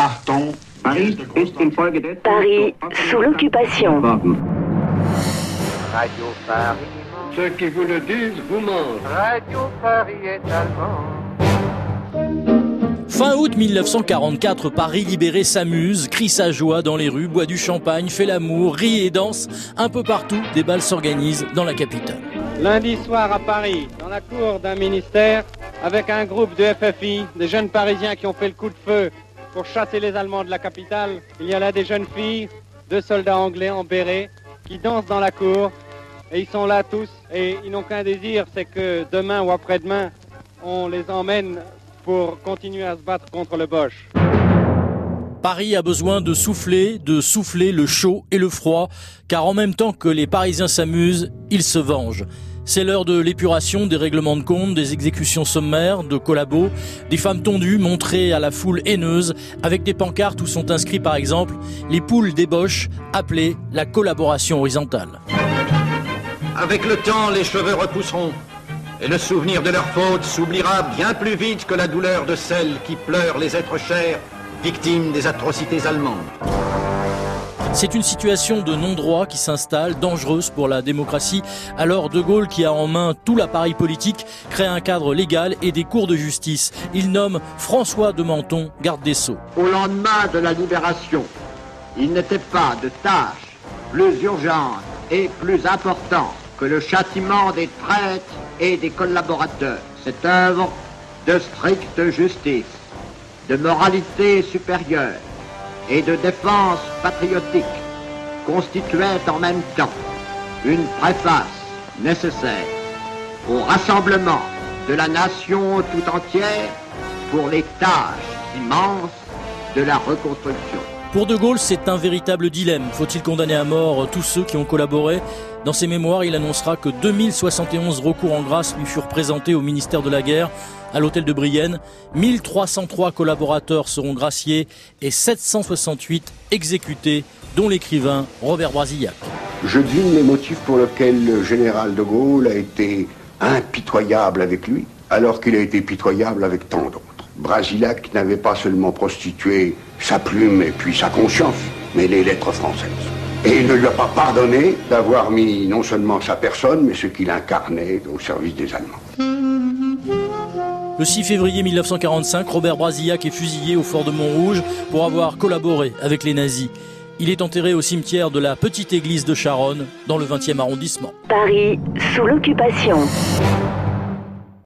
Achtung, Paris sous l'occupation. Radio Paris. Ceux qui vous le disent vous mentent. Radio Paris est allemand. Fin août 1944, Paris libéré s'amuse, crie sa joie dans les rues, boit du champagne, fait l'amour, rit et danse. Un peu partout, des balles s'organisent dans la capitale. Lundi soir à Paris, dans la cour d'un ministère, avec un groupe de FFI, des jeunes Parisiens qui ont fait le coup de feu pour chasser les Allemands de la capitale, il y a là des jeunes filles, deux soldats anglais en béret, qui dansent dans la cour. Et ils sont là tous, et ils n'ont qu'un désir, c'est que demain ou après-demain, on les emmène pour continuer à se battre contre le Bosch. Paris a besoin de souffler, de souffler le chaud et le froid, car en même temps que les Parisiens s'amusent, ils se vengent. C'est l'heure de l'épuration, des règlements de compte, des exécutions sommaires, de collabos, des femmes tondues montrées à la foule haineuse, avec des pancartes où sont inscrits par exemple les poules débauches, appelées la collaboration horizontale. Avec le temps, les cheveux repousseront, et le souvenir de leur faute s'oubliera bien plus vite que la douleur de celles qui pleurent les êtres chers, victimes des atrocités allemandes. C'est une situation de non-droit qui s'installe, dangereuse pour la démocratie. Alors De Gaulle, qui a en main tout l'appareil politique, crée un cadre légal et des cours de justice. Il nomme François de Menton, garde des Sceaux. Au lendemain de la libération, il n'était pas de tâche plus urgente et plus importante que le châtiment des traîtres et des collaborateurs. Cette œuvre de stricte justice, de moralité supérieure et de défense patriotique constituait en même temps une préface nécessaire au rassemblement de la nation tout entière pour les tâches immenses de la reconstruction. Pour De Gaulle, c'est un véritable dilemme. Faut-il condamner à mort tous ceux qui ont collaboré? Dans ses mémoires, il annoncera que 2071 recours en grâce lui furent présentés au ministère de la Guerre, à l'hôtel de Brienne. 1303 collaborateurs seront graciés et 768 exécutés, dont l'écrivain Robert Brasillac. Je devine les motifs pour lesquels le général de Gaulle a été impitoyable avec lui, alors qu'il a été pitoyable avec tant d'autres. Brasillac n'avait pas seulement prostitué sa plume et puis sa conscience, mais les lettres françaises. Et il ne lui a pas pardonné d'avoir mis non seulement sa personne, mais ce qu'il incarnait au service des Allemands. Le 6 février 1945, Robert Brasillac est fusillé au fort de Montrouge pour avoir collaboré avec les nazis. Il est enterré au cimetière de la petite église de Charonne, dans le 20e arrondissement. Paris sous l'occupation.